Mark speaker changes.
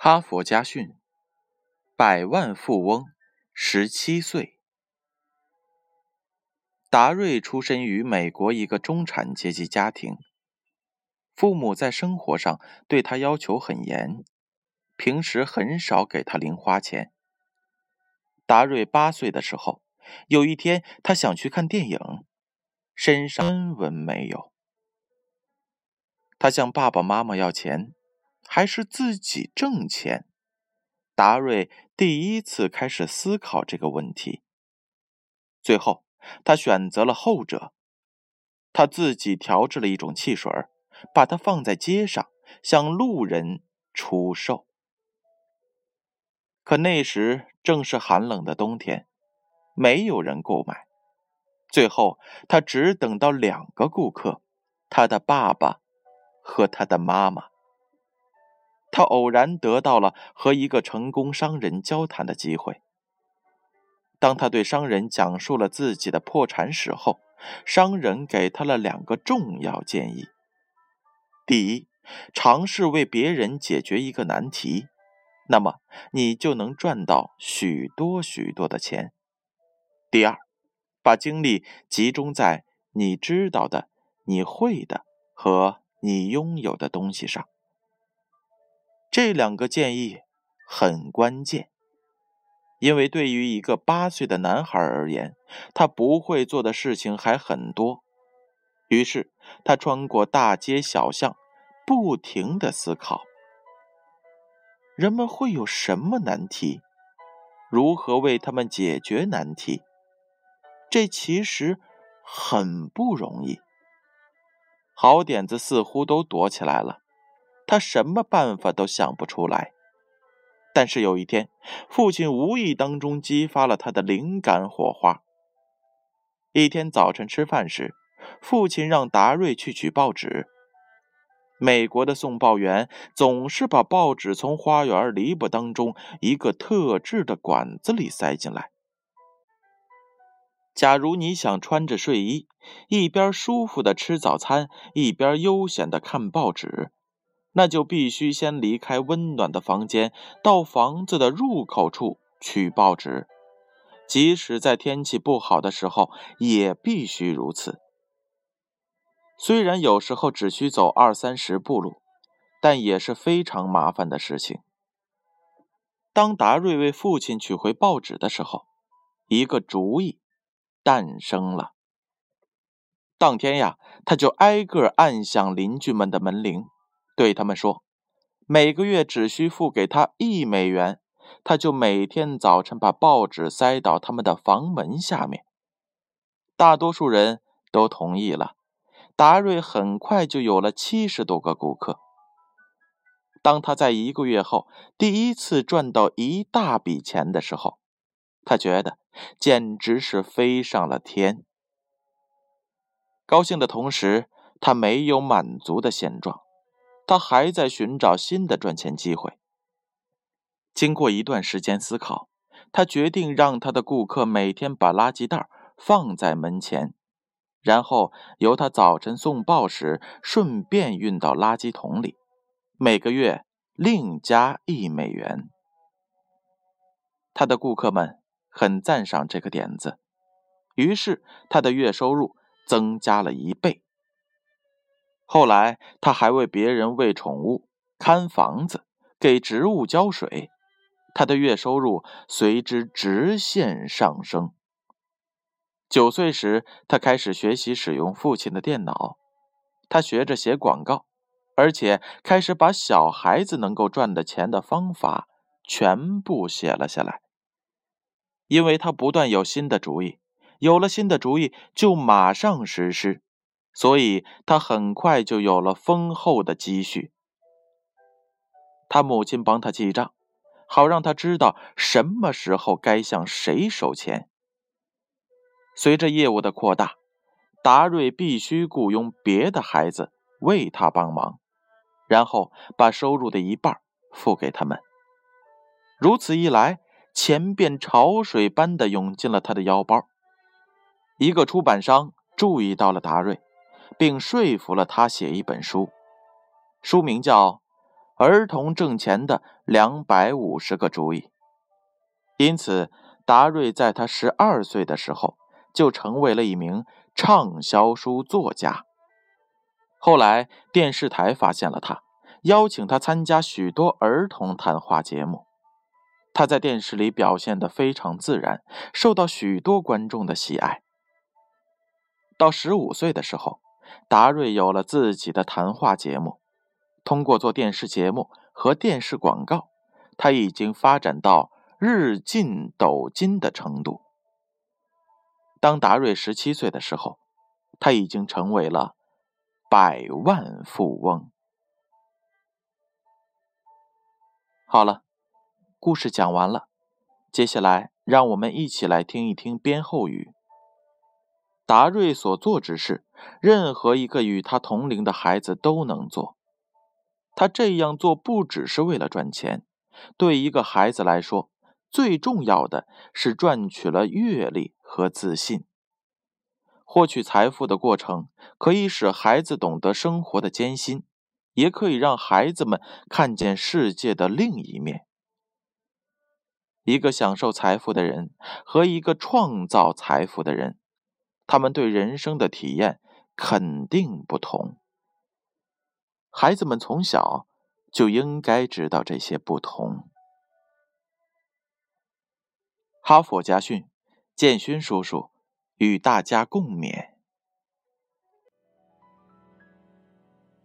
Speaker 1: 哈佛家训：百万富翁十七岁。达瑞出生于美国一个中产阶级家庭，父母在生活上对他要求很严，平时很少给他零花钱。达瑞八岁的时候，有一天他想去看电影，身上分文没有，他向爸爸妈妈要钱。还是自己挣钱？达瑞第一次开始思考这个问题。最后，他选择了后者。他自己调制了一种汽水，把它放在街上，向路人出售。可那时正是寒冷的冬天，没有人购买。最后，他只等到两个顾客：他的爸爸和他的妈妈。他偶然得到了和一个成功商人交谈的机会。当他对商人讲述了自己的破产史后，商人给他了两个重要建议：第一，尝试为别人解决一个难题，那么你就能赚到许多许多的钱；第二，把精力集中在你知道的、你会的和你拥有的东西上。这两个建议很关键，因为对于一个八岁的男孩而言，他不会做的事情还很多。于是，他穿过大街小巷，不停的思考：人们会有什么难题？如何为他们解决难题？这其实很不容易。好点子似乎都躲起来了。他什么办法都想不出来，但是有一天，父亲无意当中激发了他的灵感火花。一天早晨吃饭时，父亲让达瑞去取报纸。美国的送报员总是把报纸从花园篱笆当中一个特制的管子里塞进来。假如你想穿着睡衣，一边舒服的吃早餐，一边悠闲的看报纸。那就必须先离开温暖的房间，到房子的入口处取报纸，即使在天气不好的时候也必须如此。虽然有时候只需走二三十步路，但也是非常麻烦的事情。当达瑞为父亲取回报纸的时候，一个主意诞生了。当天呀，他就挨个按响邻居们的门铃。对他们说，每个月只需付给他一美元，他就每天早晨把报纸塞到他们的房门下面。大多数人都同意了。达瑞很快就有了七十多个顾客。当他在一个月后第一次赚到一大笔钱的时候，他觉得简直是飞上了天。高兴的同时，他没有满足的现状。他还在寻找新的赚钱机会。经过一段时间思考，他决定让他的顾客每天把垃圾袋放在门前，然后由他早晨送报时顺便运到垃圾桶里，每个月另加一美元。他的顾客们很赞赏这个点子，于是他的月收入增加了一倍。后来，他还为别人喂宠物、看房子、给植物浇水，他的月收入随之直线上升。九岁时，他开始学习使用父亲的电脑，他学着写广告，而且开始把小孩子能够赚的钱的方法全部写了下来。因为他不断有新的主意，有了新的主意就马上实施。所以，他很快就有了丰厚的积蓄。他母亲帮他记账，好让他知道什么时候该向谁收钱。随着业务的扩大，达瑞必须雇佣别的孩子为他帮忙，然后把收入的一半付给他们。如此一来，钱便潮水般的涌进了他的腰包。一个出版商注意到了达瑞。并说服了他写一本书，书名叫《儿童挣钱的两百五十个主意。因此，达瑞在他十二岁的时候就成为了一名畅销书作家。后来，电视台发现了他，邀请他参加许多儿童谈话节目。他在电视里表现得非常自然，受到许多观众的喜爱。到十五岁的时候，达瑞有了自己的谈话节目。通过做电视节目和电视广告，他已经发展到日进斗金的程度。当达瑞十七岁的时候，他已经成为了百万富翁。好了。故事讲完了，接下来让我们一起来听一听编后语。达瑞所做之事，任何一个与他同龄的孩子都能做。他这样做不只是为了赚钱，对一个孩子来说，最重要的是赚取了阅历和自信。获取财富的过程可以使孩子懂得生活的艰辛，也可以让孩子们看见世界的另一面。一个享受财富的人和一个创造财富的人，他们对人生的体验肯定不同。孩子们从小就应该知道这些不同。哈佛家训，建勋叔叔与大家共勉。